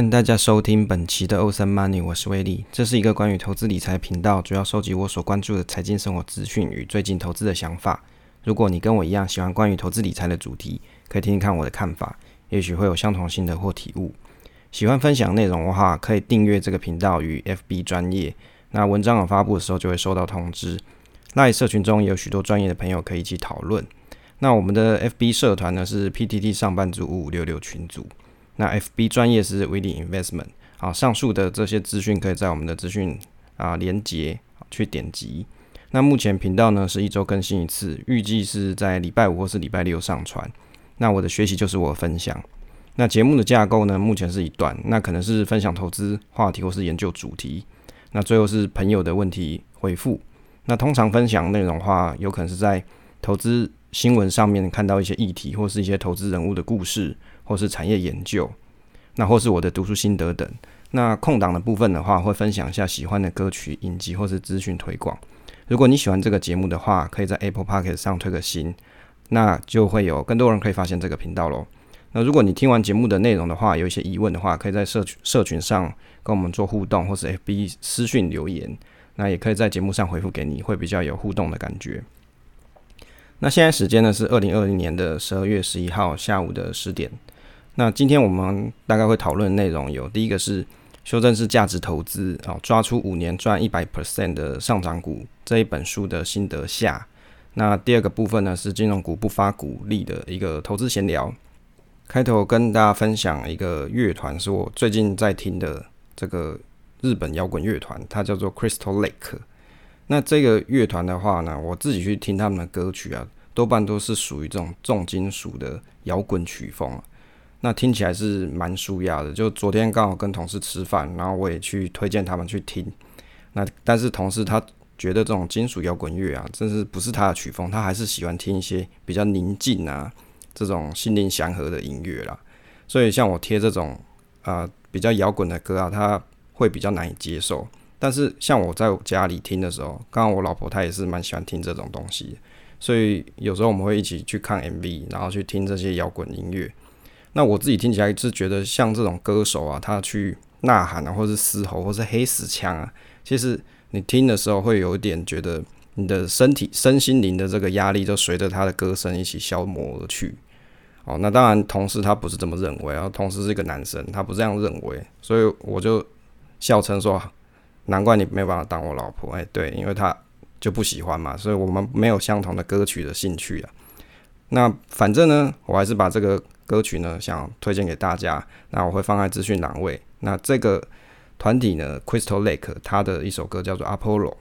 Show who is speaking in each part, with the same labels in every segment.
Speaker 1: 欢迎大家收听本期的欧森 Money，我是威利。这是一个关于投资理财频道，主要收集我所关注的财经生活资讯与最近投资的想法。如果你跟我一样喜欢关于投资理财的主题，可以听听看我的看法，也许会有相同性的或体悟。喜欢分享内容的话，可以订阅这个频道与 FB 专业。那文章有发布的时候就会收到通知。那社群中也有许多专业的朋友可以一起讨论。那我们的 FB 社团呢是 PTT 上班族五五六六群组。那 FB 专业是 w i l l Investment，好，上述的这些资讯可以在我们的资讯啊连接去点击。那目前频道呢是一周更新一次，预计是在礼拜五或是礼拜六上传。那我的学习就是我分享。那节目的架构呢，目前是一段，那可能是分享投资话题或是研究主题。那最后是朋友的问题回复。那通常分享内容的话，有可能是在投资新闻上面看到一些议题，或是一些投资人物的故事。或是产业研究，那或是我的读书心得等。那空档的部分的话，会分享一下喜欢的歌曲、影集或是资讯推广。如果你喜欢这个节目的话，可以在 Apple p o c k e t 上推个新，那就会有更多人可以发现这个频道喽。那如果你听完节目的内容的话，有一些疑问的话，可以在社群社群上跟我们做互动，或是 FB 私讯留言，那也可以在节目上回复给你，会比较有互动的感觉。那现在时间呢是二零二零年的十二月十一号下午的十点。那今天我们大概会讨论内容有：第一个是修正式价值投资啊，抓出五年赚一百 percent 的上涨股这一本书的心得下。那第二个部分呢是金融股不发股利的一个投资闲聊。开头跟大家分享一个乐团，是我最近在听的这个日本摇滚乐团，它叫做 Crystal Lake。那这个乐团的话呢，我自己去听他们的歌曲啊，多半都是属于这种重金属的摇滚曲风。那听起来是蛮舒压的。就昨天刚好跟同事吃饭，然后我也去推荐他们去听。那但是同事他觉得这种金属摇滚乐啊，真是不是他的曲风，他还是喜欢听一些比较宁静啊，这种心灵祥和的音乐啦。所以像我贴这种啊比较摇滚的歌啊，他会比较难以接受。但是像我在家里听的时候，刚刚我老婆她也是蛮喜欢听这种东西，所以有时候我们会一起去看 MV，然后去听这些摇滚音乐。那我自己听起来是觉得，像这种歌手啊，他去呐喊啊，或是嘶吼，或是黑死腔啊，其实你听的时候会有一点觉得，你的身体、身心灵的这个压力就随着他的歌声一起消磨而去。哦，那当然，同事他不是这么认为啊，同事是一个男生，他不这样认为，所以我就笑称说，难怪你没有办法当我老婆。哎，对，因为他就不喜欢嘛，所以我们没有相同的歌曲的兴趣啊。那反正呢，我还是把这个。歌曲呢，想推荐给大家，那我会放在资讯栏位。那这个团体呢，Crystal Lake，它的一首歌叫做 Apollo。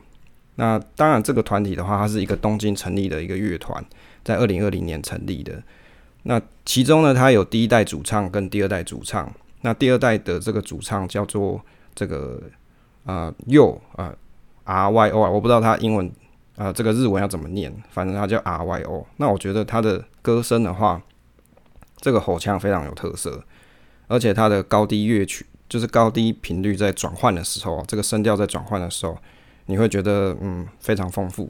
Speaker 1: 那当然，这个团体的话，它是一个东京成立的一个乐团，在二零二零年成立的。那其中呢，它有第一代主唱跟第二代主唱。那第二代的这个主唱叫做这个啊 Yo 啊 R Y O 啊，我不知道他英文啊这个日文要怎么念，反正他叫 R Y O。那我觉得他的歌声的话，这个吼腔非常有特色，而且它的高低乐曲就是高低频率在转换的时候，这个声调在转换的时候，你会觉得嗯非常丰富。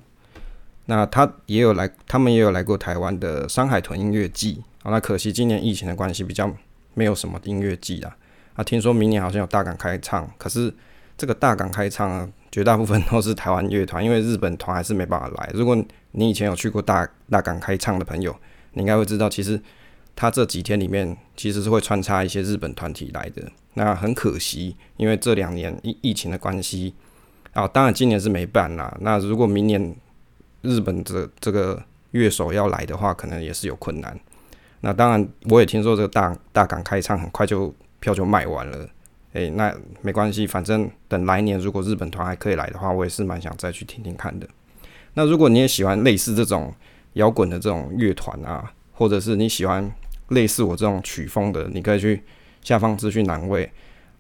Speaker 1: 那他也有来，他们也有来过台湾的山海豚音乐季啊。那可惜今年疫情的关系，比较没有什么音乐季啦。啊，听说明年好像有大港开唱，可是这个大港开唱啊，绝大部分都是台湾乐团，因为日本团还是没办法来。如果你以前有去过大大港开唱的朋友，你应该会知道，其实。他这几天里面其实是会穿插一些日本团体来的，那很可惜，因为这两年疫疫情的关系啊，当然今年是没办啦。那如果明年日本的这个乐手要来的话，可能也是有困难。那当然，我也听说这个大大港开唱很快就票就卖完了。诶，那没关系，反正等来年如果日本团还可以来的话，我也是蛮想再去听听看的。那如果你也喜欢类似这种摇滚的这种乐团啊，或者是你喜欢。类似我这种曲风的，你可以去下方资讯栏位，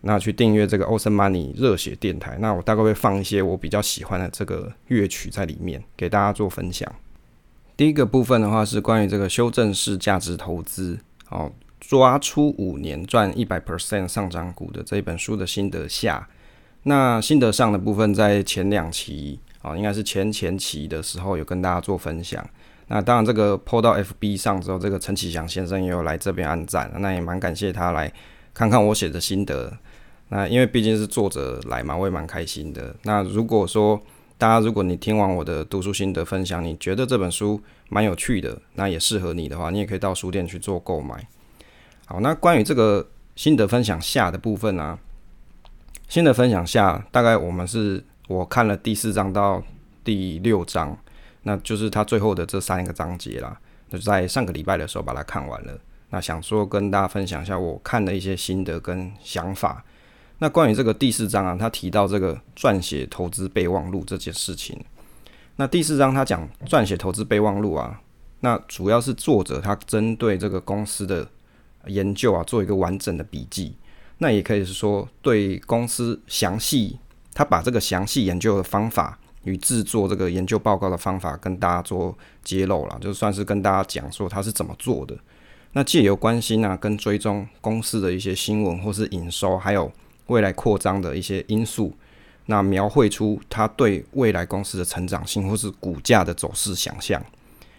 Speaker 1: 那去订阅这个 Ocean Money 热血电台。那我大概会放一些我比较喜欢的这个乐曲在里面，给大家做分享。第一个部分的话是关于这个修正式价值投资，哦，抓出五年赚一百 percent 上涨股的这一本书的心得下。那心得上的部分在前两期啊，应该是前前期的时候有跟大家做分享。那当然，这个 PO 到 FB 上之后，这个陈启祥先生也有来这边按赞，那也蛮感谢他来看看我写的心得。那因为毕竟是作者来嘛，我也蛮开心的。那如果说大家如果你听完我的读书心得分享，你觉得这本书蛮有趣的，那也适合你的话，你也可以到书店去做购买。好，那关于这个心得分享下的部分啊，心得分享下大概我们是我看了第四章到第六章，那就是他最后的这三个章节啦。就在上个礼拜的时候把它看完了。那想说跟大家分享一下我看的一些心得跟想法。那关于这个第四章啊，他提到这个撰写投资备忘录这件事情。那第四章他讲撰写投资备忘录啊，那主要是作者他针对这个公司的研究啊，做一个完整的笔记。那也可以是说对公司详细，他把这个详细研究的方法与制作这个研究报告的方法跟大家做揭露了，就算是跟大家讲说他是怎么做的。那借由关心啊，跟追踪公司的一些新闻或是营收，还有未来扩张的一些因素，那描绘出他对未来公司的成长性或是股价的走势想象，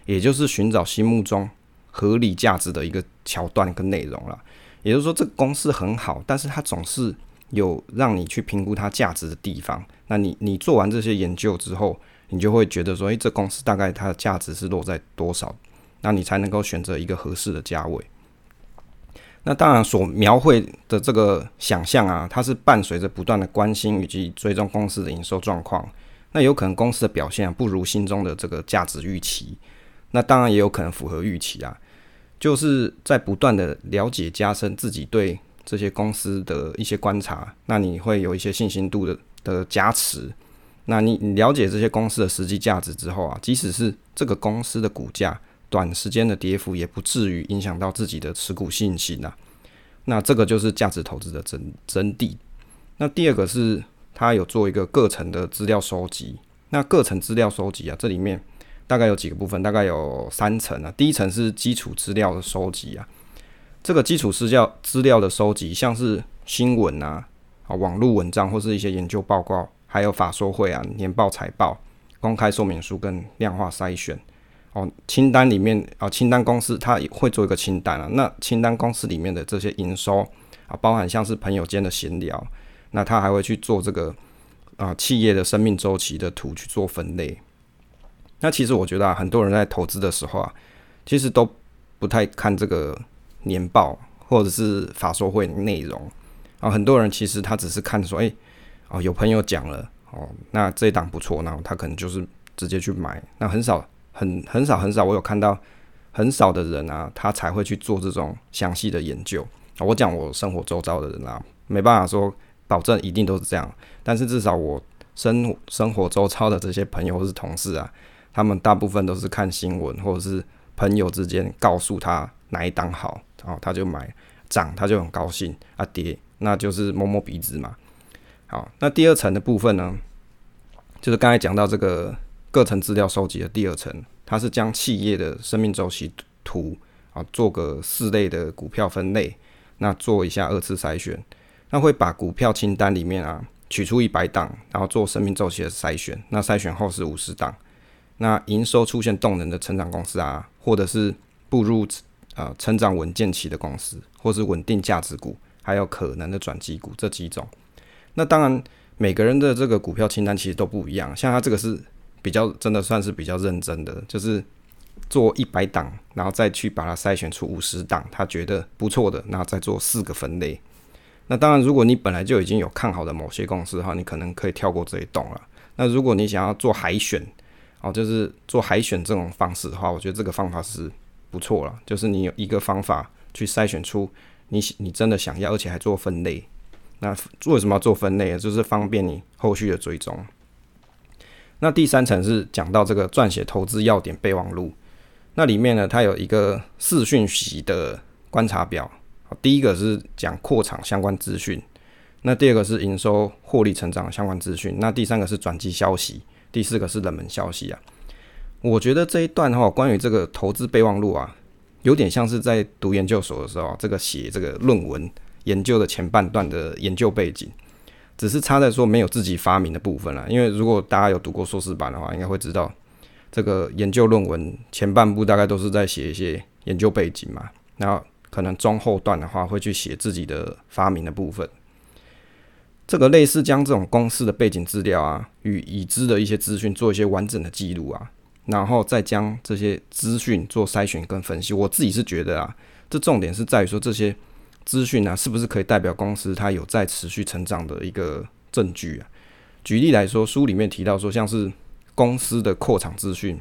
Speaker 1: 也就是寻找心目中合理价值的一个桥段跟内容了。也就是说，这个公司很好，但是它总是有让你去评估它价值的地方。那你你做完这些研究之后，你就会觉得说，诶，这公司大概它的价值是落在多少？那你才能够选择一个合适的价位。那当然，所描绘的这个想象啊，它是伴随着不断的关心以及追踪公司的营收状况。那有可能公司的表现不如心中的这个价值预期，那当然也有可能符合预期啊。就是在不断的了解加深自己对这些公司的一些观察，那你会有一些信心度的的加持。那你你了解这些公司的实际价值之后啊，即使是这个公司的股价。短时间的跌幅也不至于影响到自己的持股信心呐。那这个就是价值投资的真真谛。那第二个是他有做一个各层的资料收集。那各层资料收集啊，这里面大概有几个部分，大概有三层啊。第一层是基础资料的收集啊。这个基础资料资料的收集，像是新闻啊、啊网络文章或是一些研究报告，还有法说会啊、年报、财报、公开说明书跟量化筛选。哦，清单里面啊，清单公司它会做一个清单啊。那清单公司里面的这些营收啊，包含像是朋友间的闲聊，那他还会去做这个啊企业的生命周期的图去做分类。那其实我觉得啊，很多人在投资的时候啊，其实都不太看这个年报或者是法说会内容啊。很多人其实他只是看说，哎，哦有朋友讲了哦，那这一档不错，然后他可能就是直接去买，那很少。很很少很少，我有看到很少的人啊，他才会去做这种详细的研究。我讲我生活周遭的人啊，没办法说保证一定都是这样，但是至少我生生活周遭的这些朋友或是同事啊，他们大部分都是看新闻或者是朋友之间告诉他哪一档好，然后他就买，涨他就很高兴啊，跌那就是摸摸鼻子嘛。好，那第二层的部分呢，就是刚才讲到这个。各层资料收集的第二层，它是将企业的生命周期图啊，做个四类的股票分类，那做一下二次筛选，那会把股票清单里面啊取出一百档，然后做生命周期的筛选，那筛选后是五十档，那营收出现动能的成长公司啊，或者是步入啊成长稳健期的公司，或是稳定价值股，还有可能的转机股这几种。那当然每个人的这个股票清单其实都不一样，像他这个是。比较真的算是比较认真的，就是做一百档，然后再去把它筛选出五十档，他觉得不错的，然后再做四个分类。那当然，如果你本来就已经有看好的某些公司的话，你可能可以跳过这一栋了。那如果你想要做海选，哦，就是做海选这种方式的话，我觉得这个方法是不错了。就是你有一个方法去筛选出你你真的想要，而且还做分类。那为什么要做分类？就是方便你后续的追踪。那第三层是讲到这个撰写投资要点备忘录，那里面呢，它有一个四讯息的观察表。第一个是讲扩厂相关资讯，那第二个是营收获利成长相关资讯，那第三个是转机消息，第四个是冷门消息啊。我觉得这一段哈，关于这个投资备忘录啊，有点像是在读研究所的时候，这个写这个论文研究的前半段的研究背景。只是差在说没有自己发明的部分了，因为如果大家有读过硕士版的话，应该会知道这个研究论文前半部大概都是在写一些研究背景嘛，然后可能中后段的话会去写自己的发明的部分。这个类似将这种公司的背景资料啊，与已知的一些资讯做一些完整的记录啊，然后再将这些资讯做筛选跟分析。我自己是觉得啊，这重点是在于说这些资讯啊，是不是可以代表公司它有在持续成长的一个证据啊？举例来说，书里面提到说，像是公司的扩厂资讯，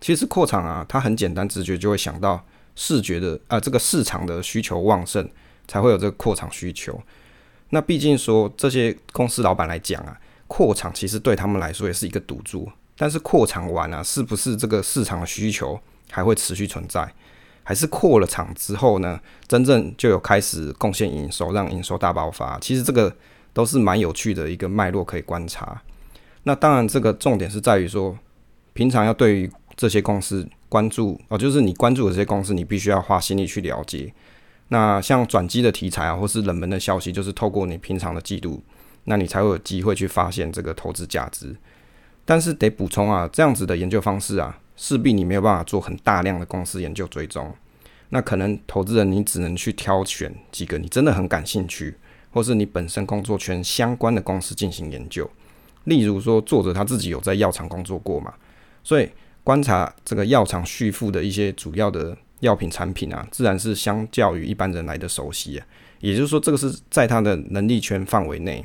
Speaker 1: 其实扩厂啊，它很简单，直觉就会想到视觉的啊，这个市场的需求旺盛，才会有这个扩厂需求。那毕竟说这些公司老板来讲啊，扩厂其实对他们来说也是一个赌注。但是扩厂完啊，是不是这个市场的需求还会持续存在？还是扩了厂之后呢，真正就有开始贡献营收，让营收大爆发？其实这个都是蛮有趣的一个脉络可以观察。那当然，这个重点是在于说，平常要对于这些公司关注哦，就是你关注的这些公司，你必须要花心力去了解。那像转机的题材啊，或是冷门的消息，就是透过你平常的记录，那你才会有机会去发现这个投资价值。但是得补充啊，这样子的研究方式啊，势必你没有办法做很大量的公司研究追踪。那可能投资人你只能去挑选几个你真的很感兴趣，或是你本身工作圈相关的公司进行研究。例如说，作者他自己有在药厂工作过嘛，所以观察这个药厂续付的一些主要的。药品产品啊，自然是相较于一般人来的熟悉。也就是说，这个是在他的能力圈范围内。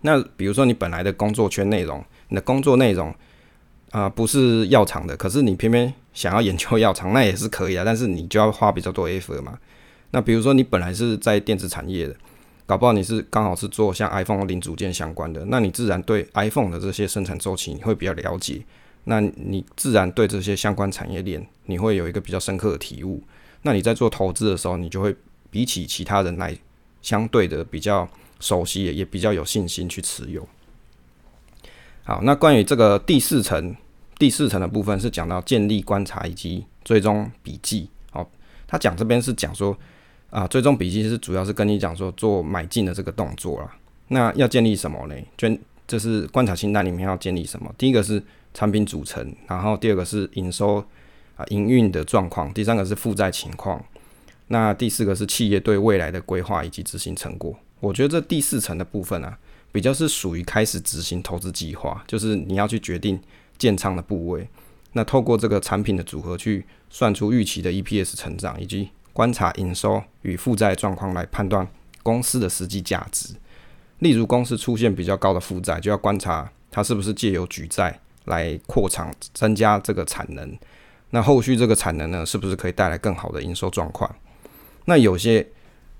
Speaker 1: 那比如说，你本来的工作圈内容，你的工作内容啊，不是药厂的，可是你偏偏想要研究药厂，那也是可以啊。但是你就要花比较多 F 嘛。那比如说，你本来是在电子产业的，搞不好你是刚好是做像 iPhone 零组件相关的，那你自然对 iPhone 的这些生产周期你会比较了解。那你自然对这些相关产业链，你会有一个比较深刻的体悟。那你在做投资的时候，你就会比起其他人来相对的比较熟悉，也比较有信心去持有。好，那关于这个第四层，第四层的部分是讲到建立观察以及追踪笔记。好，他讲这边是讲说啊，追踪笔记是主要是跟你讲说做买进的这个动作啦。那要建立什么呢？就这是观察清单里面要建立什么？第一个是。产品组成，然后第二个是营收啊营运的状况，第三个是负债情况，那第四个是企业对未来的规划以及执行成果。我觉得这第四层的部分啊，比较是属于开始执行投资计划，就是你要去决定建仓的部位，那透过这个产品的组合去算出预期的 EPS 成长，以及观察营收与负债状况来判断公司的实际价值。例如公司出现比较高的负债，就要观察它是不是借由举债。来扩厂增加这个产能，那后续这个产能呢，是不是可以带来更好的营收状况？那有些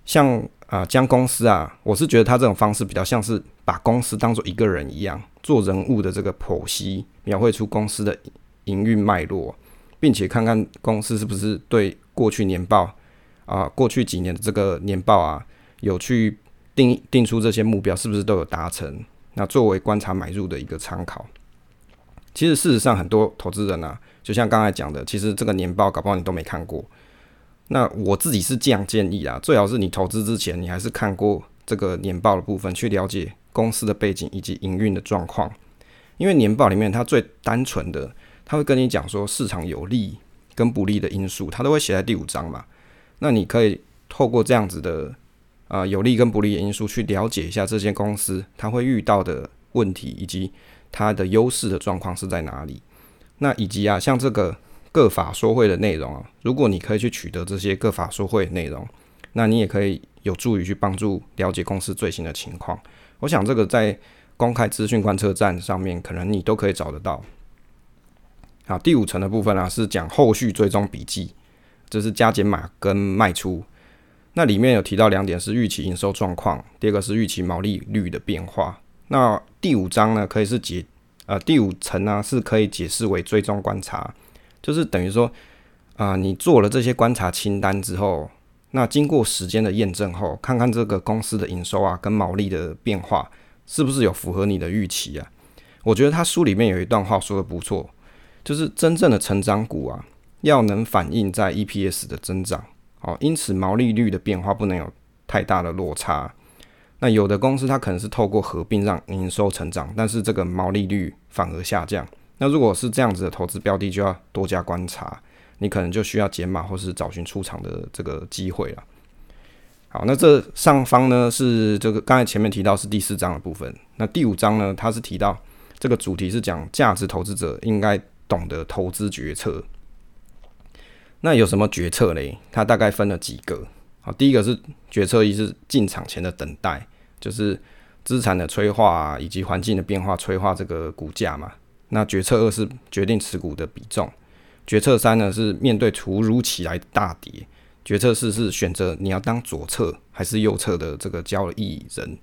Speaker 1: 像啊，将公司啊，我是觉得他这种方式比较像是把公司当做一个人一样，做人物的这个剖析，描绘出公司的营运脉络，并且看看公司是不是对过去年报啊，过去几年的这个年报啊，有去定定出这些目标，是不是都有达成？那作为观察买入的一个参考。其实事实上，很多投资人啊，就像刚才讲的，其实这个年报搞不好你都没看过。那我自己是这样建议啊，最好是你投资之前，你还是看过这个年报的部分，去了解公司的背景以及营运的状况。因为年报里面它最单纯的，它会跟你讲说市场有利跟不利的因素，它都会写在第五章嘛。那你可以透过这样子的啊有利跟不利因素，去了解一下这间公司它会遇到的问题以及。它的优势的状况是在哪里？那以及啊，像这个各法说会的内容啊，如果你可以去取得这些各法说会内容，那你也可以有助于去帮助了解公司最新的情况。我想这个在公开资讯观测站上面，可能你都可以找得到。好，第五层的部分啊，是讲后续追踪笔记，这是加减码跟卖出。那里面有提到两点是预期营收状况，第二个是预期毛利率的变化。那第五章呢，可以是解，呃，第五层呢是可以解释为追踪观察，就是等于说，啊，你做了这些观察清单之后，那经过时间的验证后，看看这个公司的营收啊跟毛利的变化是不是有符合你的预期啊？我觉得他书里面有一段话说的不错，就是真正的成长股啊，要能反映在 EPS 的增长，哦，因此毛利率的变化不能有太大的落差。那有的公司它可能是透过合并让营收成长，但是这个毛利率反而下降。那如果是这样子的投资标的，就要多加观察。你可能就需要减码或是找寻出场的这个机会了。好，那这上方呢是这个刚才前面提到是第四章的部分，那第五章呢，它是提到这个主题是讲价值投资者应该懂得投资决策。那有什么决策嘞？它大概分了几个。好，第一个是决策一是进场前的等待，就是资产的催化，以及环境的变化催化这个股价嘛。那决策二是决定持股的比重。决策三呢是面对突如其来大跌。决策四是选择你要当左侧还是右侧的这个交易人。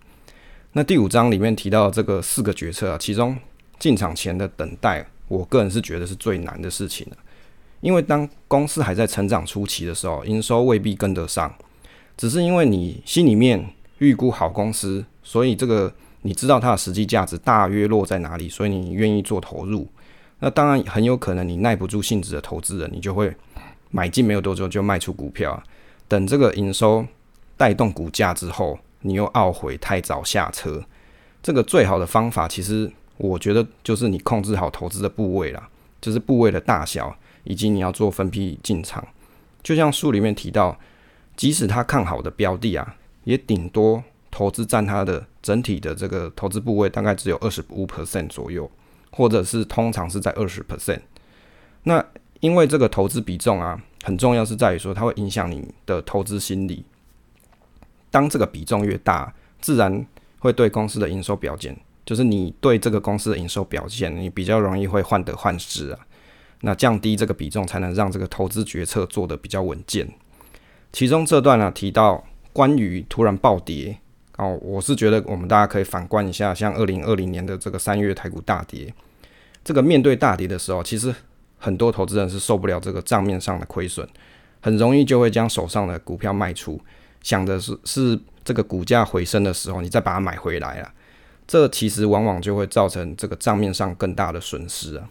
Speaker 1: 那第五章里面提到这个四个决策啊，其中进场前的等待，我个人是觉得是最难的事情了。因为当公司还在成长初期的时候，营收未必跟得上，只是因为你心里面预估好公司，所以这个你知道它的实际价值大约落在哪里，所以你愿意做投入。那当然很有可能你耐不住性子的投资人，你就会。买进没有多久就卖出股票，等这个营收带动股价之后，你又懊悔太早下车。这个最好的方法，其实我觉得就是你控制好投资的部位啦，就是部位的大小，以及你要做分批进场。就像书里面提到，即使他看好的标的啊，也顶多投资占他的整体的这个投资部位大概只有二十五 percent 左右，或者是通常是在二十 percent。那因为这个投资比重啊，很重要，是在于说它会影响你的投资心理。当这个比重越大，自然会对公司的营收表现，就是你对这个公司的营收表现，你比较容易会患得患失啊。那降低这个比重，才能让这个投资决策做得比较稳健。其中这段呢提到关于突然暴跌哦，我是觉得我们大家可以反观一下，像二零二零年的这个三月台股大跌，这个面对大跌的时候，其实。很多投资人是受不了这个账面上的亏损，很容易就会将手上的股票卖出，想的是是这个股价回升的时候，你再把它买回来啊。这其实往往就会造成这个账面上更大的损失啊。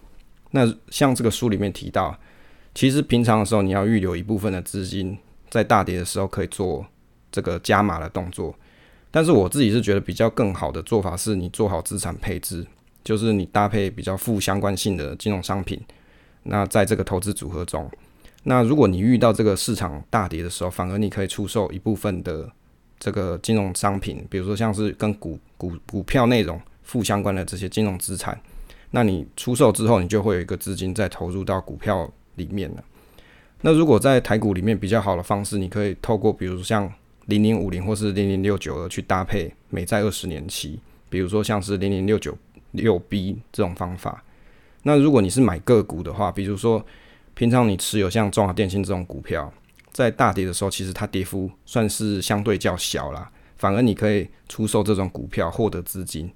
Speaker 1: 那像这个书里面提到，其实平常的时候你要预留一部分的资金，在大跌的时候可以做这个加码的动作。但是我自己是觉得比较更好的做法是你做好资产配置，就是你搭配比较负相关性的金融商品。那在这个投资组合中，那如果你遇到这个市场大跌的时候，反而你可以出售一部分的这个金融商品，比如说像是跟股股股票内容负相关的这些金融资产，那你出售之后，你就会有一个资金再投入到股票里面了。那如果在台股里面比较好的方式，你可以透过比如像零零五零或是零零六九二去搭配美债二十年期，比如说像是零零六九六 B 这种方法。那如果你是买个股的话，比如说平常你持有像中华电信这种股票，在大跌的时候，其实它跌幅算是相对较小啦，反而你可以出售这种股票获得资金，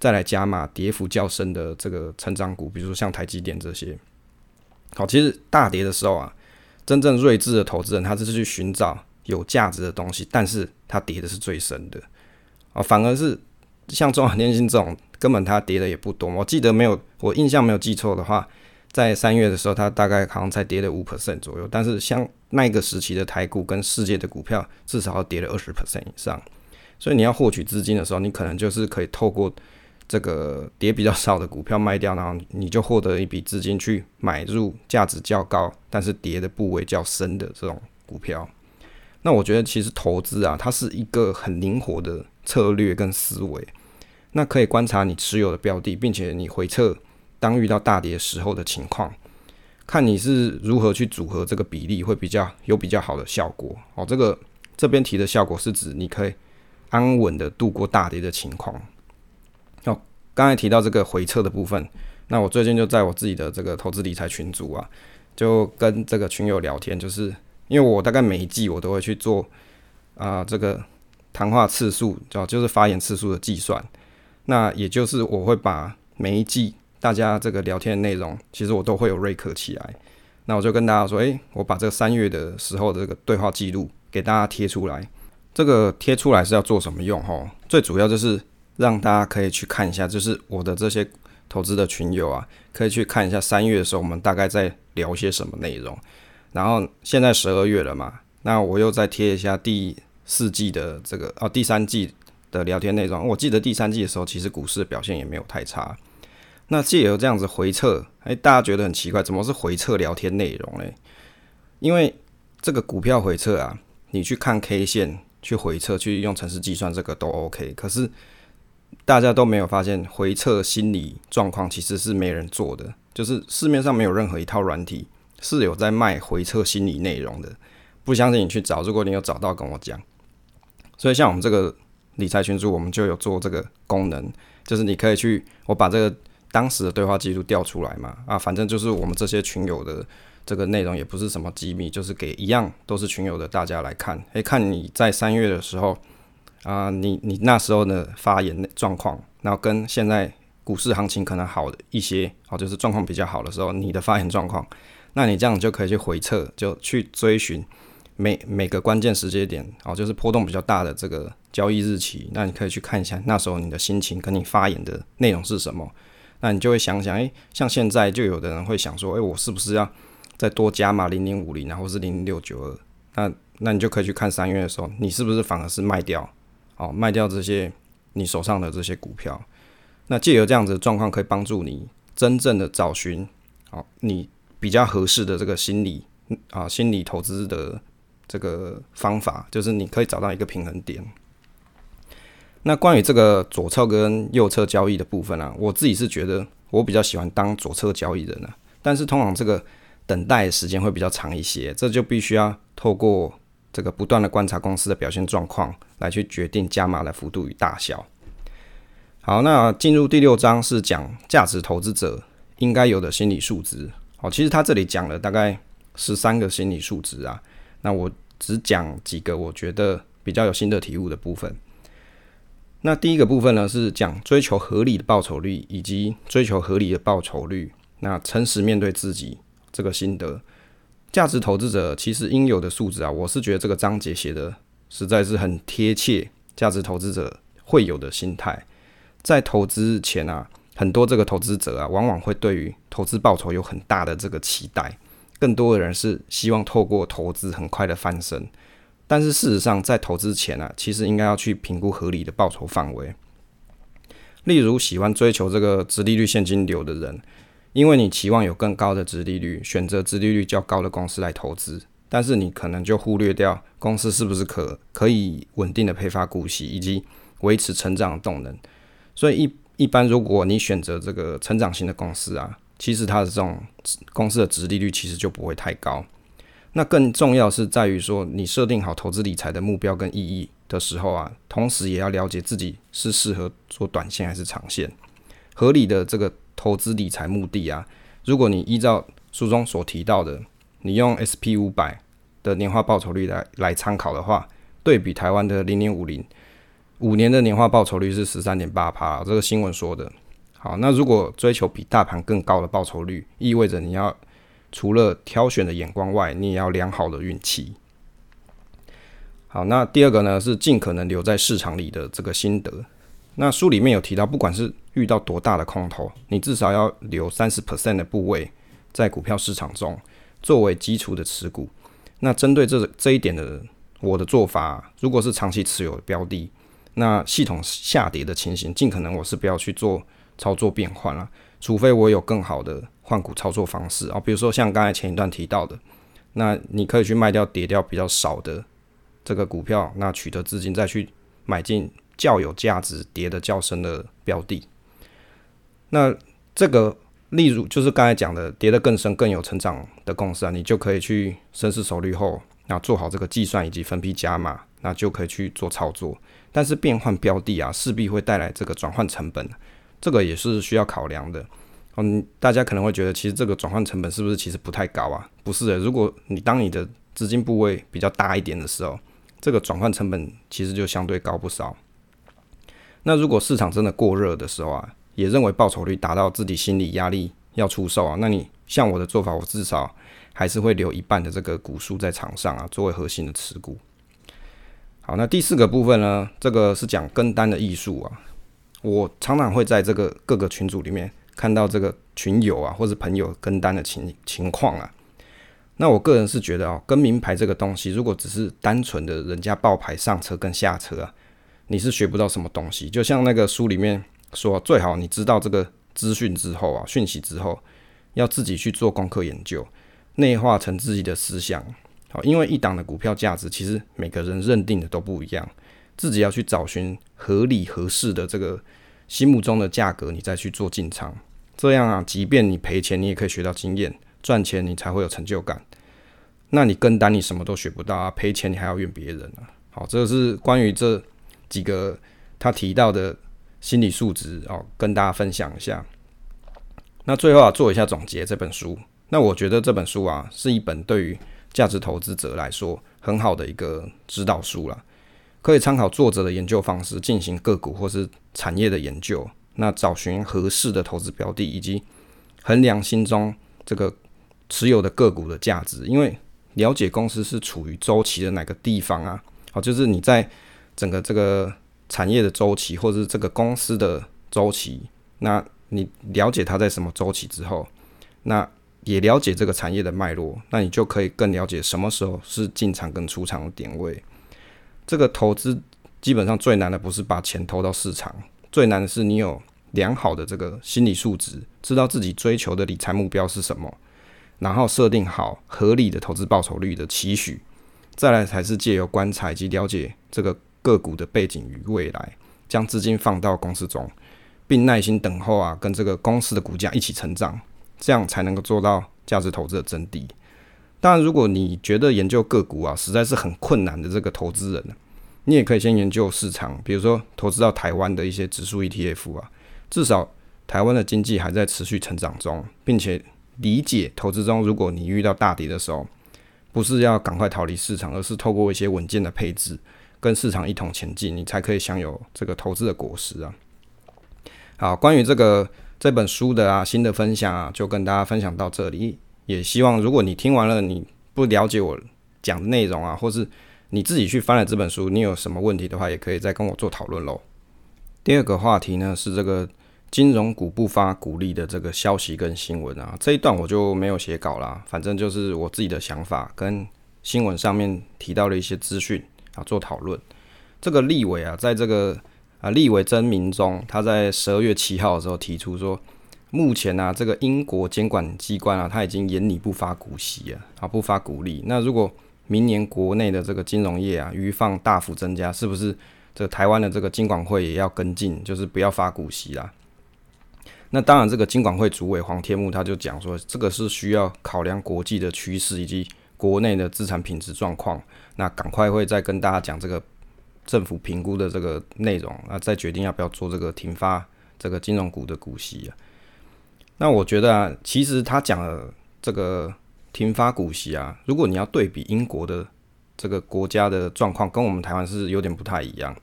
Speaker 1: 再来加码跌幅较深的这个成长股，比如说像台积电这些。好，其实大跌的时候啊，真正睿智的投资人，他是去寻找有价值的东西，但是他跌的是最深的啊，反而是像中华电信这种。根本它跌的也不多，我记得没有，我印象没有记错的话，在三月的时候，它大概好像才跌了五 percent 左右。但是像那个时期的台股跟世界的股票，至少要跌了二十 percent 以上。所以你要获取资金的时候，你可能就是可以透过这个跌比较少的股票卖掉，然后你就获得一笔资金去买入价值较高，但是跌的部位较深的这种股票。那我觉得其实投资啊，它是一个很灵活的策略跟思维。那可以观察你持有的标的，并且你回测当遇到大跌时候的情况，看你是如何去组合这个比例，会比较有比较好的效果。哦，这个这边提的效果是指你可以安稳的度过大跌的情况。刚才提到这个回撤的部分，那我最近就在我自己的这个投资理财群组啊，就跟这个群友聊天，就是因为我大概每一季我都会去做啊这个谈话次数，叫就是发言次数的计算。那也就是我会把每一季大家这个聊天的内容，其实我都会有瑞克起来。那我就跟大家说，诶，我把这个三月的时候的这个对话记录给大家贴出来。这个贴出来是要做什么用？吼，最主要就是让大家可以去看一下，就是我的这些投资的群友啊，可以去看一下三月的时候我们大概在聊些什么内容。然后现在十二月了嘛，那我又再贴一下第四季的这个哦，第三季。的聊天内容，我记得第三季的时候，其实股市的表现也没有太差。那借由这样子回测，哎，大家觉得很奇怪，怎么是回测聊天内容嘞？因为这个股票回撤啊，你去看 K 线去回撤，去用程式计算这个都 OK。可是大家都没有发现回撤心理状况其实是没人做的，就是市面上没有任何一套软体是有在卖回撤心理内容的。不相信你去找，如果你有找到跟我讲。所以像我们这个理财群组，我们就有做这个功能，就是你可以去我把这个当时的对话记录调出来嘛，啊，反正就是我们这些群友的这个内容也不是什么机密，就是给一样都是群友的大家来看，诶，看你在三月的时候啊，你你那时候的发言状况，然后跟现在股市行情可能好的一些，哦，就是状况比较好的时候，你的发言状况，那你这样就可以去回测，就去追寻。每每个关键时间点，哦，就是波动比较大的这个交易日期，那你可以去看一下那时候你的心情跟你发言的内容是什么。那你就会想想，诶，像现在就有的人会想说，诶，我是不是要再多加码零零五零，然后是零零六九二？那那你就可以去看三月的时候，你是不是反而是卖掉，哦，卖掉这些你手上的这些股票？那借由这样子的状况，可以帮助你真正的找寻，哦，你比较合适的这个心理啊，心理投资的。这个方法就是你可以找到一个平衡点。那关于这个左侧跟右侧交易的部分啊，我自己是觉得我比较喜欢当左侧交易人啊，但是通常这个等待时间会比较长一些，这就必须要透过这个不断的观察公司的表现状况来去决定加码的幅度与大小。好，那进入第六章是讲价值投资者应该有的心理素质。好，其实他这里讲了大概十三个心理素质啊，那我。只讲几个我觉得比较有新的体悟的部分。那第一个部分呢，是讲追求合理的报酬率，以及追求合理的报酬率。那诚实面对自己这个心得，价值投资者其实应有的素质啊，我是觉得这个章节写的实在是很贴切，价值投资者会有的心态。在投资前啊，很多这个投资者啊，往往会对于投资报酬有很大的这个期待。更多的人是希望透过投资很快的翻身，但是事实上，在投资前啊，其实应该要去评估合理的报酬范围。例如，喜欢追求这个直利率现金流的人，因为你期望有更高的值利率，选择值利率较高的公司来投资，但是你可能就忽略掉公司是不是可可以稳定的配发股息，以及维持成长的动能。所以一一般，如果你选择这个成长型的公司啊。其实它的这种公司的值利率其实就不会太高。那更重要是在于说，你设定好投资理财的目标跟意义的时候啊，同时也要了解自己是适合做短线还是长线。合理的这个投资理财目的啊，如果你依照书中所提到的，你用 S P 五百的年化报酬率来来参考的话，对比台湾的零点五零五年的年化报酬率是十三点八趴，这个新闻说的。好，那如果追求比大盘更高的报酬率，意味着你要除了挑选的眼光外，你也要良好的运气。好，那第二个呢是尽可能留在市场里的这个心得。那书里面有提到，不管是遇到多大的空头，你至少要留三十 percent 的部位在股票市场中作为基础的持股。那针对这这一点的我的做法，如果是长期持有的标的，那系统下跌的情形，尽可能我是不要去做。操作变换了，除非我有更好的换股操作方式啊，比如说像刚才前一段提到的，那你可以去卖掉跌掉比较少的这个股票，那取得资金再去买进较有价值、跌的较深的标的。那这个例如就是刚才讲的跌得更深、更有成长的公司啊，你就可以去深思熟虑后，那做好这个计算以及分批加码，那就可以去做操作。但是变换标的啊，势必会带来这个转换成本。这个也是需要考量的，嗯，大家可能会觉得，其实这个转换成本是不是其实不太高啊？不是的，如果你当你的资金部位比较大一点的时候，这个转换成本其实就相对高不少。那如果市场真的过热的时候啊，也认为报酬率达到自己心理压力要出售啊，那你像我的做法，我至少还是会留一半的这个股数在场上啊，作为核心的持股。好，那第四个部分呢，这个是讲跟单的艺术啊。我常常会在这个各个群组里面看到这个群友啊，或者朋友跟单的情情况啊。那我个人是觉得啊，跟名牌这个东西，如果只是单纯的人家报牌上车跟下车啊，你是学不到什么东西。就像那个书里面说，最好你知道这个资讯之后啊，讯息之后，要自己去做功课研究。内化成自己的思想。好，因为一档的股票价值，其实每个人认定的都不一样，自己要去找寻合理合适的这个心目中的价格，你再去做进场。这样啊，即便你赔钱，你也可以学到经验；赚钱，你才会有成就感。那你跟单，你什么都学不到啊！赔钱，你还要怨别人啊！好，这是关于这几个他提到的心理素质哦，跟大家分享一下。那最后啊，做一下总结，这本书。那我觉得这本书啊，是一本对于价值投资者来说很好的一个指导书了，可以参考作者的研究方式进行个股或是产业的研究。那找寻合适的投资标的，以及衡量心中这个持有的个股的价值，因为了解公司是处于周期的哪个地方啊？好，就是你在整个这个产业的周期，或者是这个公司的周期，那你了解它在什么周期之后，那也了解这个产业的脉络，那你就可以更了解什么时候是进场跟出场的点位。这个投资基本上最难的不是把钱投到市场。最难的是你有良好的这个心理素质，知道自己追求的理财目标是什么，然后设定好合理的投资报酬率的期许，再来才是借由观察以及了解这个个股的背景与未来，将资金放到公司中，并耐心等候啊，跟这个公司的股价一起成长，这样才能够做到价值投资的真谛。当然，如果你觉得研究个股啊实在是很困难的这个投资人你也可以先研究市场，比如说投资到台湾的一些指数 ETF 啊，至少台湾的经济还在持续成长中，并且理解投资中，如果你遇到大跌的时候，不是要赶快逃离市场，而是透过一些稳健的配置，跟市场一同前进，你才可以享有这个投资的果实啊。好，关于这个这本书的啊新的分享啊，就跟大家分享到这里，也希望如果你听完了你不了解我讲的内容啊，或是你自己去翻了这本书，你有什么问题的话，也可以再跟我做讨论喽。第二个话题呢是这个金融股不发股利的这个消息跟新闻啊，这一段我就没有写稿啦，反正就是我自己的想法跟新闻上面提到的一些资讯啊做讨论。这个立委啊，在这个啊立委真名中，他在十二月七号的时候提出说，目前呢这个英国监管机关啊，他已经严拟不发股息啊，啊不发股利。那如果明年国内的这个金融业啊，余放大幅增加，是不是这台湾的这个金管会也要跟进，就是不要发股息啦？那当然，这个金管会主委黄天木他就讲说，这个是需要考量国际的趋势以及国内的资产品质状况，那赶快会再跟大家讲这个政府评估的这个内容，那再决定要不要做这个停发这个金融股的股息啊。那我觉得啊，其实他讲的这个。停发股息啊！如果你要对比英国的这个国家的状况，跟我们台湾是有点不太一样。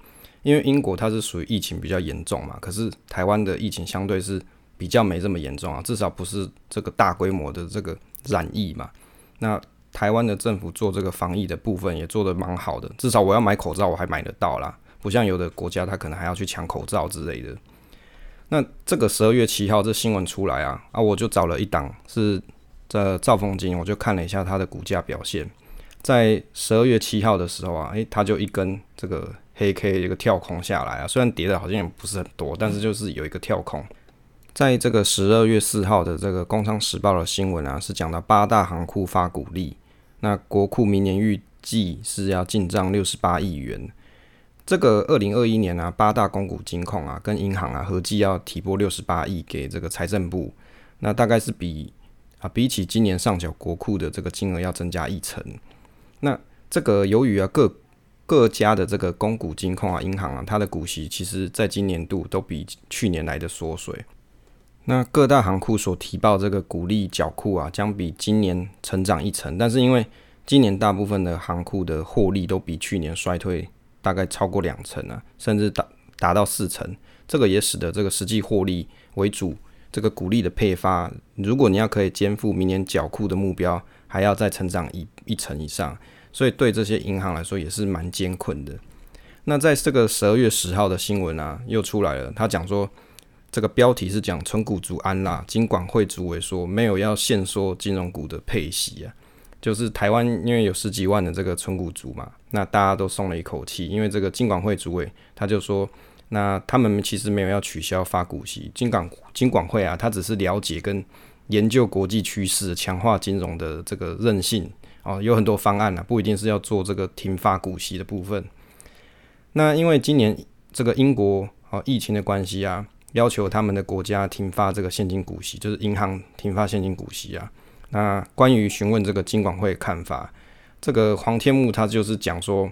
Speaker 1: 因为英国它是属于疫情比较严重嘛，可是台湾的疫情相对是比较没这么严重啊，至少不是这个大规模的这个染疫嘛。那台湾的政府做这个防疫的部分也做得蛮好的，至少我要买口罩我还买得到啦，不像有的国家他可能还要去抢口罩之类的。那这个十二月七号这新闻出来啊，啊我就找了一档是。这兆丰金，我就看了一下它的股价表现，在十二月七号的时候啊，诶，它就一根这个黑 K 一个跳空下来啊，虽然跌的好像也不是很多，但是就是有一个跳空。在这个十二月四号的这个《工商时报》的新闻啊，是讲到八大行库发股利，那国库明年预计是要进账六十八亿元。这个二零二一年啊，八大公股金控啊，跟银行啊合计要提拨六十八亿给这个财政部，那大概是比。啊，比起今年上缴国库的这个金额要增加一成，那这个由于啊各各家的这个公股金控啊银行啊，它的股息其实在今年度都比去年来的缩水。那各大行库所提报这个股利缴库啊，将比今年成长一成，但是因为今年大部分的行库的获利都比去年衰退大概超过两成啊，甚至达达到四成，这个也使得这个实际获利为主。这个股利的配发，如果你要可以肩负明年缴库的目标，还要再成长一一成以上，所以对这些银行来说也是蛮艰困的。那在这个十二月十号的新闻啊，又出来了，他讲说这个标题是讲纯股族安啦，金管会主委说没有要限缩金融股的配息啊，就是台湾因为有十几万的这个纯股族嘛，那大家都松了一口气，因为这个金管会主委他就说。那他们其实没有要取消发股息，金管金管会啊，他只是了解跟研究国际趋势、强化金融的这个韧性哦，有很多方案啊，不一定是要做这个停发股息的部分。那因为今年这个英国哦疫情的关系啊，要求他们的国家停发这个现金股息，就是银行停发现金股息啊。那关于询问这个金管会看法，这个黄天木他就是讲说，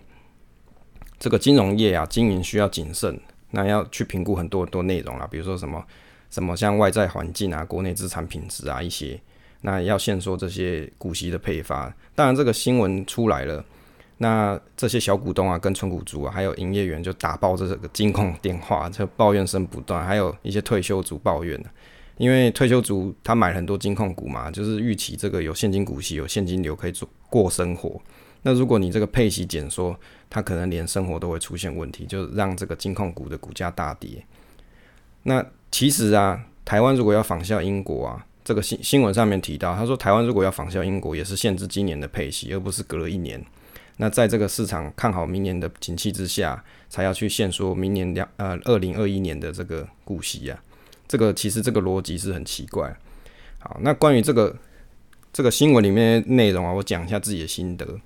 Speaker 1: 这个金融业啊经营需要谨慎，那要去评估很多很多内容啊，比如说什么什么像外在环境啊、国内资产品质啊一些，那要限缩这些股息的配发。当然这个新闻出来了。那这些小股东啊，跟村股族啊，还有营业员就打爆这个金控电话，就抱怨声不断。还有一些退休族抱怨因为退休族他买很多金控股嘛，就是预期这个有现金股息、有现金流可以做过生活。那如果你这个配息减缩，他可能连生活都会出现问题，就让这个金控股的股价大跌。那其实啊，台湾如果要仿效英国啊，这个新新闻上面提到，他说台湾如果要仿效英国，也是限制今年的配息，而不是隔了一年。那在这个市场看好明年的景气之下，才要去限缩明年两呃二零二一年的这个股息啊，这个其实这个逻辑是很奇怪。好，那关于这个这个新闻里面内容啊，我讲一下自己的心得。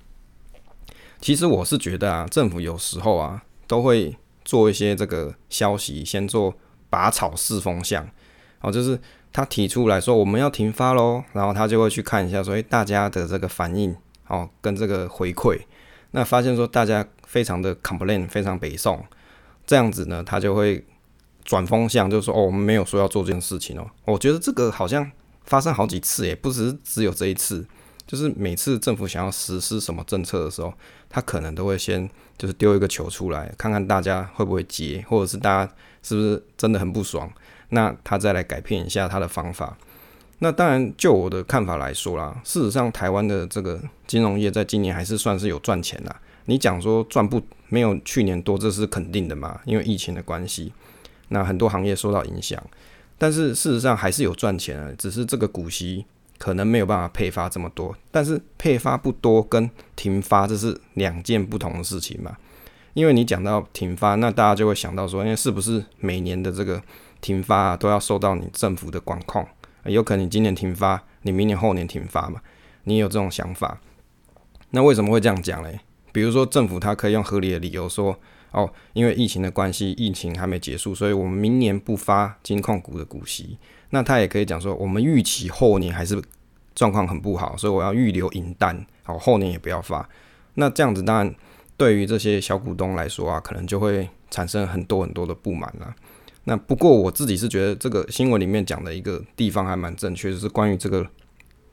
Speaker 1: 其实我是觉得啊，政府有时候啊都会做一些这个消息，先做拔草试风向，哦，就是他提出来说我们要停发喽，然后他就会去看一下，说诶大家的这个反应哦跟这个回馈。那发现说大家非常的 complain，非常北宋，这样子呢，他就会转风向，就说哦，我们没有说要做这件事情哦。我觉得这个好像发生好几次，也不只是只有这一次，就是每次政府想要实施什么政策的时候，他可能都会先就是丢一个球出来，看看大家会不会接，或者是大家是不是真的很不爽，那他再来改变一下他的方法。那当然，就我的看法来说啦，事实上，台湾的这个金融业在今年还是算是有赚钱啦。你讲说赚不没有去年多，这是肯定的嘛？因为疫情的关系，那很多行业受到影响。但是事实上还是有赚钱啊，只是这个股息可能没有办法配发这么多。但是配发不多跟停发这是两件不同的事情嘛？因为你讲到停发，那大家就会想到说，因为是不是每年的这个停发都要受到你政府的管控？有可能你今年停发，你明年后年停发嘛？你有这种想法？那为什么会这样讲嘞？比如说政府它可以用合理的理由说，哦，因为疫情的关系，疫情还没结束，所以我们明年不发金控股的股息。那他也可以讲说，我们预期后年还是状况很不好，所以我要预留银弹，好后年也不要发。那这样子当然对于这些小股东来说啊，可能就会产生很多很多的不满了。那不过我自己是觉得这个新闻里面讲的一个地方还蛮正确，就是关于这个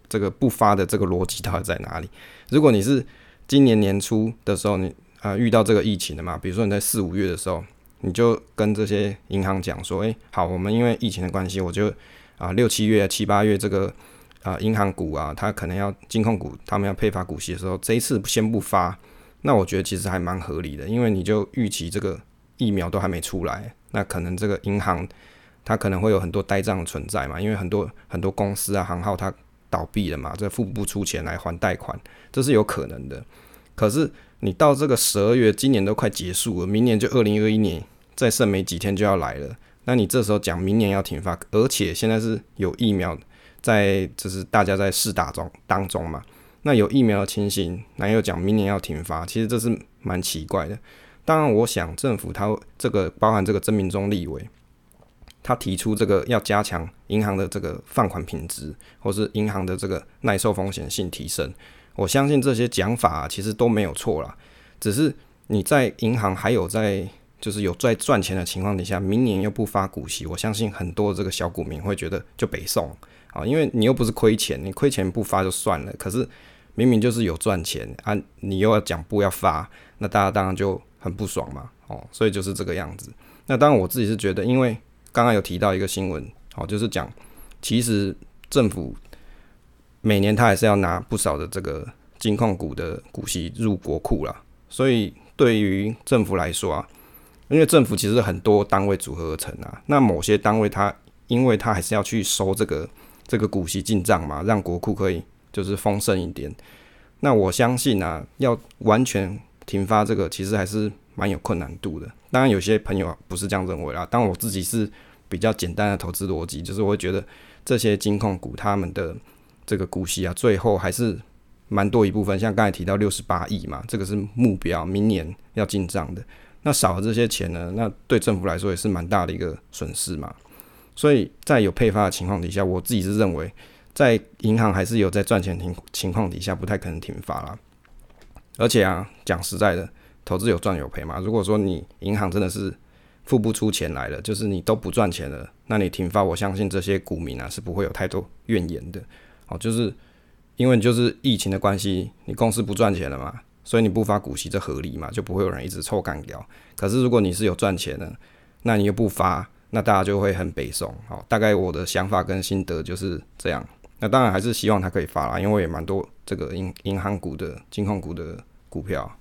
Speaker 1: 这个不发的这个逻辑到底在哪里？如果你是今年年初的时候，你啊遇到这个疫情的嘛，比如说你在四五月的时候，你就跟这些银行讲说，诶，好，我们因为疫情的关系，我就啊六七月、七八月这个啊银行股啊，它可能要金控股，他们要配发股息的时候，这一次先不发，那我觉得其实还蛮合理的，因为你就预期这个疫苗都还没出来。那可能这个银行它可能会有很多呆账存在嘛，因为很多很多公司啊行号它倒闭了嘛，这付不出钱来还贷款，这是有可能的。可是你到这个十二月，今年都快结束了，明年就二零二一年再剩没几天就要来了。那你这时候讲明年要停发，而且现在是有疫苗在，就是大家在试打中当中嘛。那有疫苗的情形，那又讲明年要停发，其实这是蛮奇怪的。当然，我想政府它这个包含这个真民中立委，他提出这个要加强银行的这个放款品质，或是银行的这个耐受风险性提升。我相信这些讲法其实都没有错啦，只是你在银行还有在就是有在赚钱的情况底下，明年又不发股息，我相信很多这个小股民会觉得就北宋啊，因为你又不是亏钱，你亏钱不发就算了，可是明明就是有赚钱啊，你又要讲不要发，那大家当然就。很不爽嘛，哦，所以就是这个样子。那当然我自己是觉得，因为刚刚有提到一个新闻，哦，就是讲其实政府每年他还是要拿不少的这个金控股的股息入国库啦。所以对于政府来说啊，因为政府其实很多单位组合而成啊，那某些单位它因为它还是要去收这个这个股息进账嘛，让国库可以就是丰盛一点。那我相信啊，要完全。停发这个其实还是蛮有困难度的，当然有些朋友不是这样认为啦。但我自己是比较简单的投资逻辑，就是我会觉得这些金控股他们的这个股息啊，最后还是蛮多一部分，像刚才提到六十八亿嘛，这个是目标，明年要进账的。那少了这些钱呢，那对政府来说也是蛮大的一个损失嘛。所以在有配发的情况底下，我自己是认为，在银行还是有在赚钱情情况底下，不太可能停发啦。而且啊，讲实在的，投资有赚有赔嘛。如果说你银行真的是付不出钱来了，就是你都不赚钱了，那你停发，我相信这些股民啊是不会有太多怨言的。哦，就是因为就是疫情的关系，你公司不赚钱了嘛，所以你不发股息，这合理嘛，就不会有人一直臭干掉。可是如果你是有赚钱的，那你又不发。那大家就会很北宋，好，大概我的想法跟心得就是这样。那当然还是希望它可以发啦，因为也蛮多这个银银行股的、金控股的股票。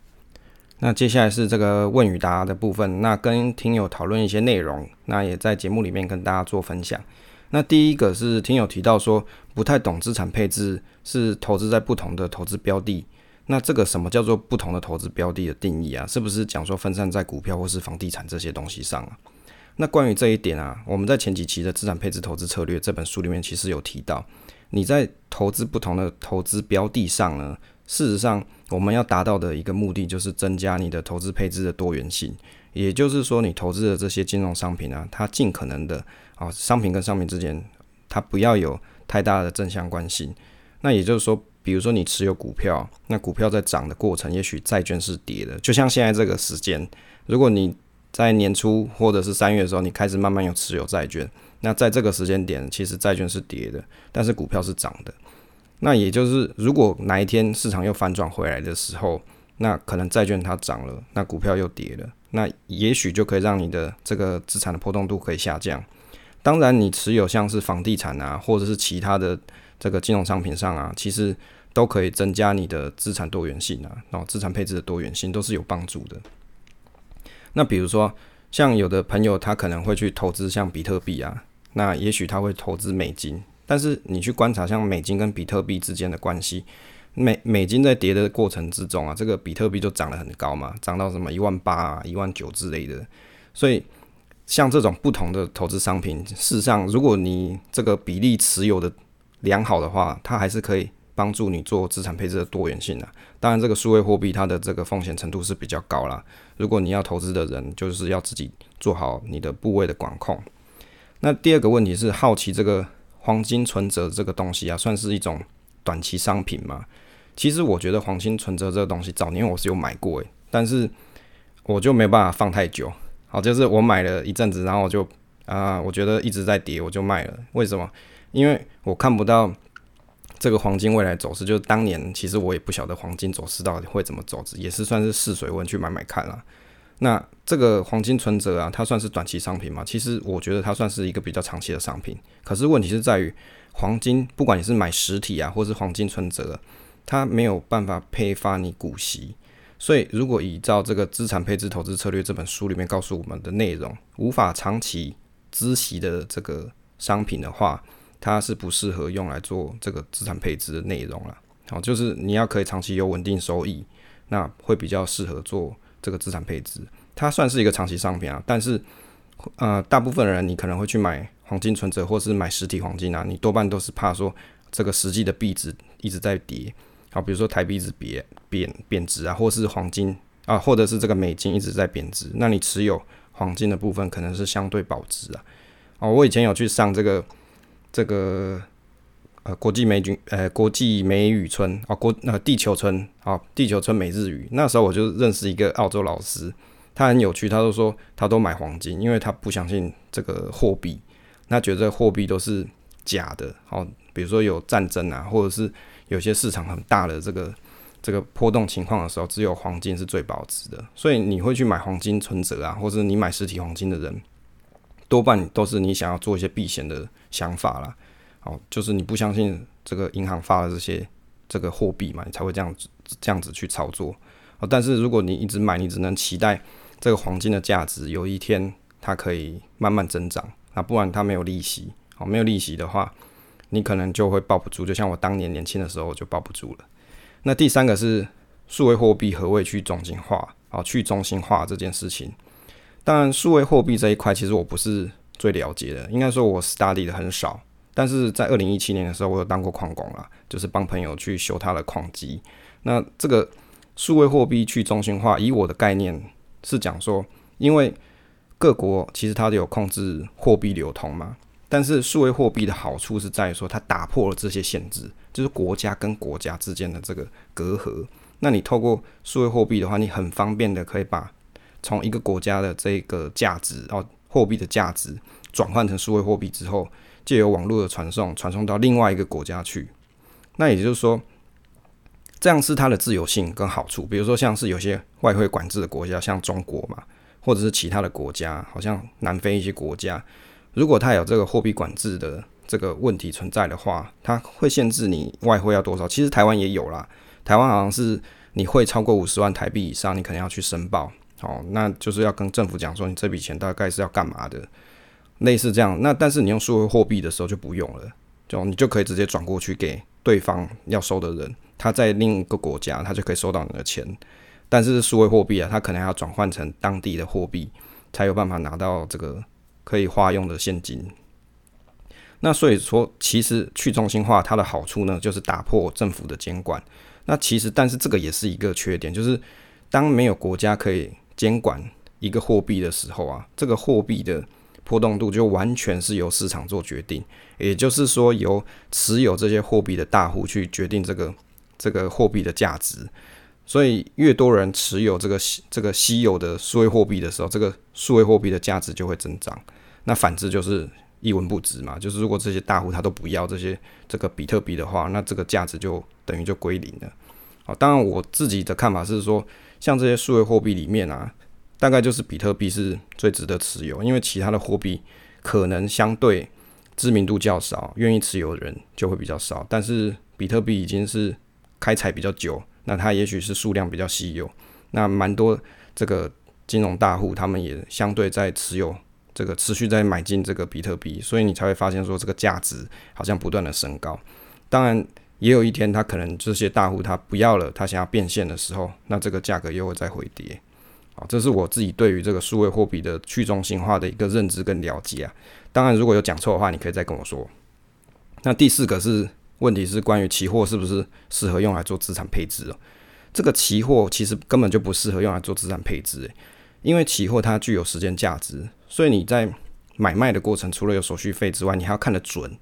Speaker 1: 那接下来是这个问与答的部分，那跟听友讨论一些内容，那也在节目里面跟大家做分享。那第一个是听友提到说不太懂资产配置是投资在不同的投资标的，那这个什么叫做不同的投资标的的定义啊？是不是讲说分散在股票或是房地产这些东西上啊？那关于这一点啊，我们在前几期的资产配置投资策略这本书里面其实有提到，你在投资不同的投资标的上呢，事实上我们要达到的一个目的就是增加你的投资配置的多元性，也就是说你投资的这些金融商品啊，它尽可能的啊，商品跟商品之间它不要有太大的正相关性。那也就是说，比如说你持有股票，那股票在涨的过程，也许债券是跌的，就像现在这个时间，如果你在年初或者是三月的时候，你开始慢慢有持有债券。那在这个时间点，其实债券是跌的，但是股票是涨的。那也就是，如果哪一天市场又反转回来的时候，那可能债券它涨了，那股票又跌了，那也许就可以让你的这个资产的波动度可以下降。当然，你持有像是房地产啊，或者是其他的这个金融商品上啊，其实都可以增加你的资产多元性啊，然后资产配置的多元性都是有帮助的。那比如说，像有的朋友他可能会去投资像比特币啊，那也许他会投资美金，但是你去观察像美金跟比特币之间的关系，美美金在跌的过程之中啊，这个比特币就涨得很高嘛，涨到什么一万八、一万九之类的。所以像这种不同的投资商品，事实上如果你这个比例持有的良好的话，它还是可以。帮助你做资产配置的多元性啊。当然这个数位货币它的这个风险程度是比较高啦。如果你要投资的人，就是要自己做好你的部位的管控。那第二个问题是好奇这个黄金存折这个东西啊，算是一种短期商品吗？其实我觉得黄金存折这个东西，早年我是有买过诶，但是我就没有办法放太久。好，就是我买了一阵子，然后我就啊，我觉得一直在跌，我就卖了。为什么？因为我看不到。这个黄金未来走势，就是当年其实我也不晓得黄金走势到底会怎么走，也是算是试水温去买买看了。那这个黄金存折啊，它算是短期商品吗？其实我觉得它算是一个比较长期的商品。可是问题是在于，黄金不管你是买实体啊，或是黄金存折，它没有办法配发你股息。所以如果依照这个资产配置投资策略这本书里面告诉我们的内容，无法长期孳息的这个商品的话，它是不适合用来做这个资产配置的内容了。好，就是你要可以长期有稳定收益，那会比较适合做这个资产配置。它算是一个长期商品啊，但是呃，大部分人你可能会去买黄金存折或是买实体黄金啊，你多半都是怕说这个实际的币值一直在跌。好，比如说台币一直贬贬贬值啊，或是黄金啊，或者是这个美金一直在贬值，那你持有黄金的部分可能是相对保值啊。哦，我以前有去上这个。这个呃，国际美语呃，国际美语村啊，国呃地球村啊，地球村美日语。那时候我就认识一个澳洲老师，他很有趣，他都说他都买黄金，因为他不相信这个货币，那觉得货币都是假的。好，比如说有战争啊，或者是有些市场很大的这个这个波动情况的时候，只有黄金是最保值的。所以你会去买黄金存折啊，或者你买实体黄金的人。多半都是你想要做一些避险的想法啦。哦，就是你不相信这个银行发的这些这个货币嘛，你才会这样子这样子去操作哦。但是如果你一直买，你只能期待这个黄金的价值有一天它可以慢慢增长，那不然它没有利息，哦，没有利息的话，你可能就会抱不住，就像我当年年轻的时候就抱不住了。那第三个是数位货币何谓去中心化？哦，去中心化这件事情。当然，数位货币这一块，其实我不是最了解的。应该说我 study 的很少，但是在二零一七年的时候，我有当过矿工啦，就是帮朋友去修他的矿机。那这个数位货币去中心化，以我的概念是讲说，因为各国其实它都有控制货币流通嘛，但是数位货币的好处是在于说，它打破了这些限制，就是国家跟国家之间的这个隔阂。那你透过数位货币的话，你很方便的可以把从一个国家的这个价值哦，货币的价值转换成数位货币之后，借由网络的传送，传送到另外一个国家去。那也就是说，这样是它的自由性跟好处。比如说，像是有些外汇管制的国家，像中国嘛，或者是其他的国家，好像南非一些国家，如果它有这个货币管制的这个问题存在的话，它会限制你外汇要多少。其实台湾也有啦，台湾好像是你会超过五十万台币以上，你可能要去申报。哦，那就是要跟政府讲说，你这笔钱大概是要干嘛的，类似这样。那但是你用数位货币的时候就不用了，就你就可以直接转过去给对方要收的人，他在另一个国家，他就可以收到你的钱。但是数位货币啊，他可能要转换成当地的货币，才有办法拿到这个可以花用的现金。那所以说，其实去中心化它的好处呢，就是打破政府的监管。那其实，但是这个也是一个缺点，就是当没有国家可以监管一个货币的时候啊，这个货币的波动度就完全是由市场做决定，也就是说由持有这些货币的大户去决定这个这个货币的价值。所以越多人持有这个这个稀有的数位货币的时候，这个数位货币的价值就会增长。那反之就是一文不值嘛，就是如果这些大户他都不要这些这个比特币的话，那这个价值就等于就归零了。好，当然我自己的看法是说。像这些数位货币里面啊，大概就是比特币是最值得持有，因为其他的货币可能相对知名度较少，愿意持有的人就会比较少。但是比特币已经是开采比较久，那它也许是数量比较稀有，那蛮多这个金融大户他们也相对在持有这个持续在买进这个比特币，所以你才会发现说这个价值好像不断的升高。当然。也有一天，他可能这些大户他不要了，他想要变现的时候，那这个价格又会再回跌。啊，这是我自己对于这个数位货币的去中心化的一个认知跟了解啊。当然，如果有讲错的话，你可以再跟我说。那第四个是问题是关于期货是不是适合用来做资产配置哦？这个期货其实根本就不适合用来做资产配置，诶，因为期货它具有时间价值，所以你在买卖的过程，除了有手续费之外，你还要看得准。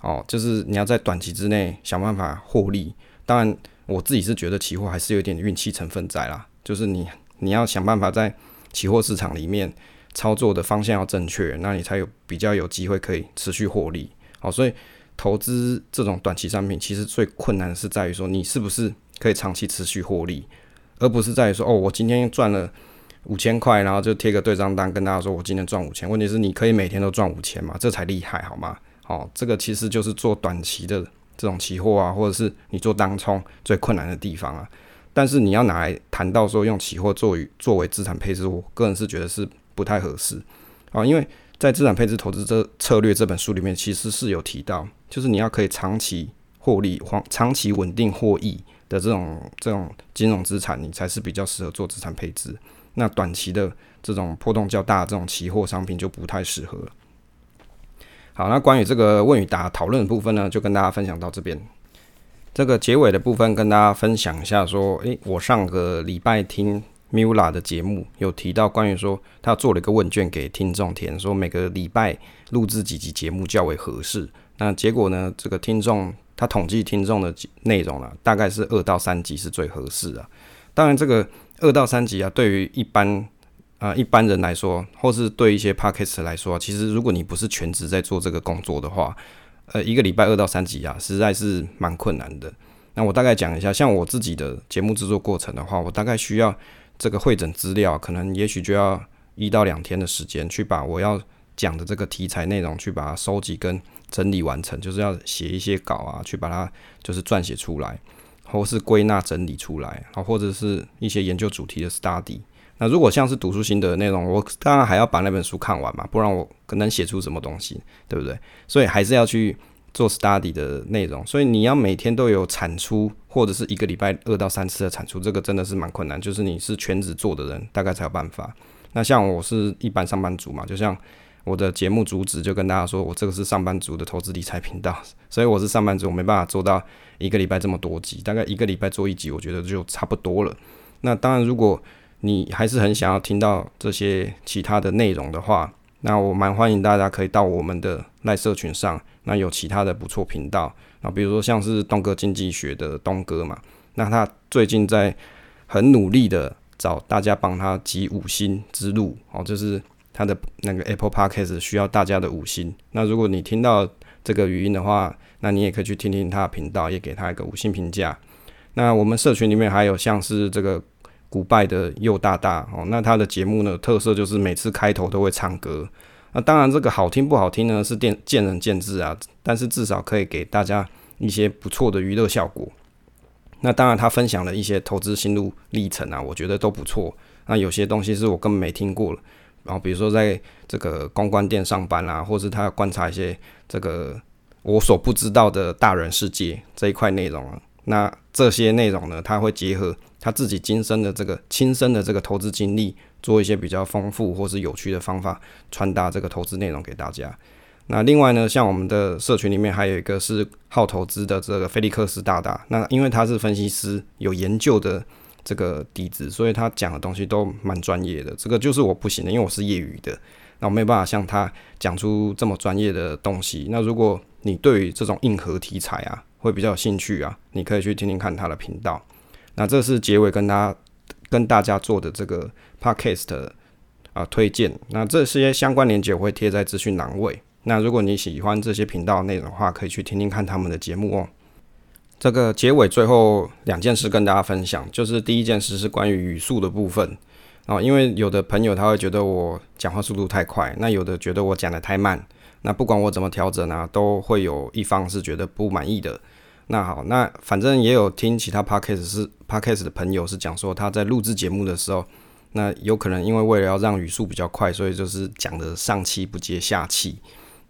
Speaker 1: 哦，就是你要在短期之内想办法获利。当然，我自己是觉得期货还是有点运气成分在啦。就是你你要想办法在期货市场里面操作的方向要正确，那你才有比较有机会可以持续获利。好，所以投资这种短期商品，其实最困难是在于说你是不是可以长期持续获利，而不是在于说哦，我今天赚了五千块，然后就贴个对账单跟大家说我今天赚五千。问题是你可以每天都赚五千嘛？这才厉害好吗？好，这个其实就是做短期的这种期货啊，或者是你做当冲最困难的地方啊。但是你要拿来谈到说用期货作为作为资产配置，我个人是觉得是不太合适啊。因为在《资产配置投资这策略》这本书里面，其实是有提到，就是你要可以长期获利、长长期稳定获益的这种这种金融资产，你才是比较适合做资产配置。那短期的这种波动较大这种期货商品就不太适合了。好，那关于这个问与答讨论的部分呢，就跟大家分享到这边。这个结尾的部分跟大家分享一下，说，诶，我上个礼拜听 Mula 的节目，有提到关于说他做了一个问卷给听众填，说每个礼拜录制几集节目较为合适。那结果呢，这个听众他统计听众的内容了，大概是二到三集是最合适的。当然，这个二到三集啊，对于一般啊，一般人来说，或是对一些 p a r k e s 来说，其实如果你不是全职在做这个工作的话，呃，一个礼拜二到三集啊，实在是蛮困难的。那我大概讲一下，像我自己的节目制作过程的话，我大概需要这个会诊资料，可能也许就要一到两天的时间，去把我要讲的这个题材内容去把它收集跟整理完成，就是要写一些稿啊，去把它就是撰写出来，或是归纳整理出来，啊，或者是一些研究主题的 study。那如果像是读书心得的内容，我当然还要把那本书看完嘛，不然我可能写出什么东西，对不对？所以还是要去做 study 的内容。所以你要每天都有产出，或者是一个礼拜二到三次的产出，这个真的是蛮困难。就是你是全职做的人，大概才有办法。那像我是一般上班族嘛，就像我的节目主旨就跟大家说，我这个是上班族的投资理财频道，所以我是上班族，我没办法做到一个礼拜这么多集，大概一个礼拜做一集，我觉得就差不多了。那当然，如果你还是很想要听到这些其他的内容的话，那我蛮欢迎大家可以到我们的赖社群上，那有其他的不错频道啊，比如说像是东哥经济学的东哥嘛，那他最近在很努力的。找大家帮他集五星之路哦，就是他的那个 Apple Podcast 需要大家的五星。那如果你听到这个语音的话，那你也可以去听听他的频道，也给他一个五星评价。那我们社群里面还有像是这个古拜的右大大哦，那他的节目呢特色就是每次开头都会唱歌。那当然这个好听不好听呢是见见仁见智啊，但是至少可以给大家一些不错的娱乐效果。那当然，他分享了一些投资心路历程啊，我觉得都不错。那有些东西是我根本没听过了，然后比如说在这个公关店上班啊，或是他观察一些这个我所不知道的大人世界这一块内容啊。那这些内容呢，他会结合他自己今生的这个亲身的这个投资经历，做一些比较丰富或是有趣的方法传达这个投资内容给大家。那另外呢，像我们的社群里面还有一个是好投资的这个菲利克斯大大，那因为他是分析师，有研究的这个底子，所以他讲的东西都蛮专业的。这个就是我不行的，因为我是业余的，那我没有办法像他讲出这么专业的东西。那如果你对于这种硬核题材啊，会比较有兴趣啊，你可以去听听看他的频道。那这是结尾跟他跟大家做的这个 podcast 啊推荐。那这些相关链接我会贴在资讯栏位。那如果你喜欢这些频道内容的话，可以去听听看他们的节目哦。这个结尾最后两件事跟大家分享，就是第一件事是关于语速的部分哦，因为有的朋友他会觉得我讲话速度太快，那有的觉得我讲的太慢，那不管我怎么调整啊，都会有一方是觉得不满意的。那好，那反正也有听其他 podcast 是 podcast 的朋友是讲说他在录制节目的时候，那有可能因为为了要让语速比较快，所以就是讲的上气不接下气。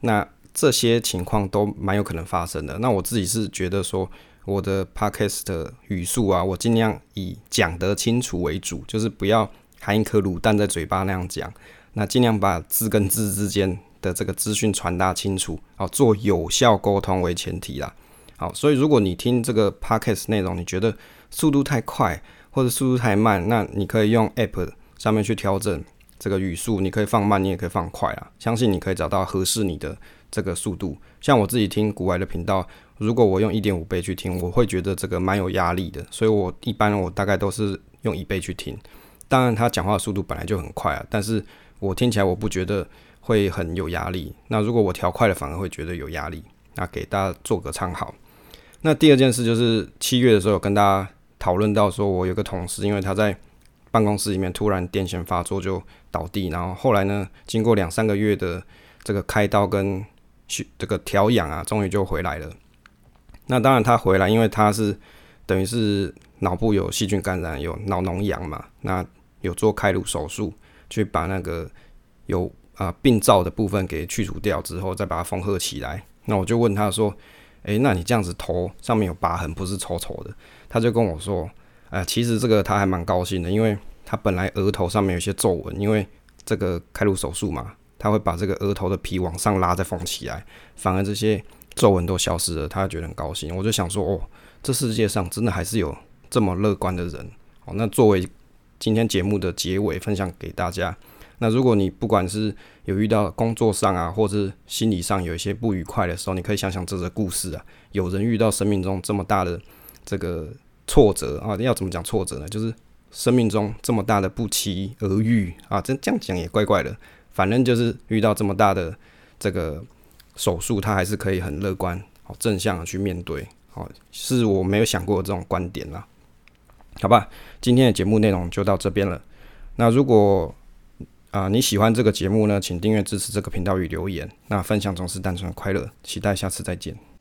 Speaker 1: 那这些情况都蛮有可能发生的。那我自己是觉得说，我的 podcast 的语速啊，我尽量以讲得清楚为主，就是不要含一颗卤蛋在嘴巴那样讲。那尽量把字跟字之间的这个资讯传达清楚，好做有效沟通为前提啦。好，所以如果你听这个 podcast 内容，你觉得速度太快或者速度太慢，那你可以用 app 上面去调整。这个语速你可以放慢，你也可以放快啊。相信你可以找到合适你的这个速度。像我自己听古外的频道，如果我用一点五倍去听，我会觉得这个蛮有压力的。所以我一般我大概都是用一倍去听。当然他讲话的速度本来就很快啊，但是我听起来我不觉得会很有压力。那如果我调快了，反而会觉得有压力。那给大家做个参考。那第二件事就是七月的时候跟大家讨论到，说我有个同事，因为他在办公室里面突然癫痫发作就。倒地，然后后来呢？经过两三个月的这个开刀跟这个调养啊，终于就回来了。那当然他回来，因为他是等于是脑部有细菌感染，有脑脓疡嘛。那有做开颅手术，去把那个有啊病灶的部分给去除掉之后，再把它缝合起来。那我就问他说：“诶，那你这样子头上面有疤痕，不是丑丑的？”他就跟我说：“哎，其实这个他还蛮高兴的，因为。”他本来额头上面有些皱纹，因为这个开颅手术嘛，他会把这个额头的皮往上拉再缝起来，反而这些皱纹都消失了，他觉得很高兴。我就想说，哦，这世界上真的还是有这么乐观的人。哦，那作为今天节目的结尾，分享给大家。那如果你不管是有遇到工作上啊，或者心理上有一些不愉快的时候，你可以想想这个故事啊，有人遇到生命中这么大的这个挫折啊，要怎么讲挫折呢？就是。生命中这么大的不期而遇啊，这这样讲也怪怪的。反正就是遇到这么大的这个手术，他还是可以很乐观、好正向的去面对。好，是我没有想过这种观点啦。好吧，今天的节目内容就到这边了。那如果啊你喜欢这个节目呢，请订阅支持这个频道与留言。那分享总是单纯的快乐，期待下次再见。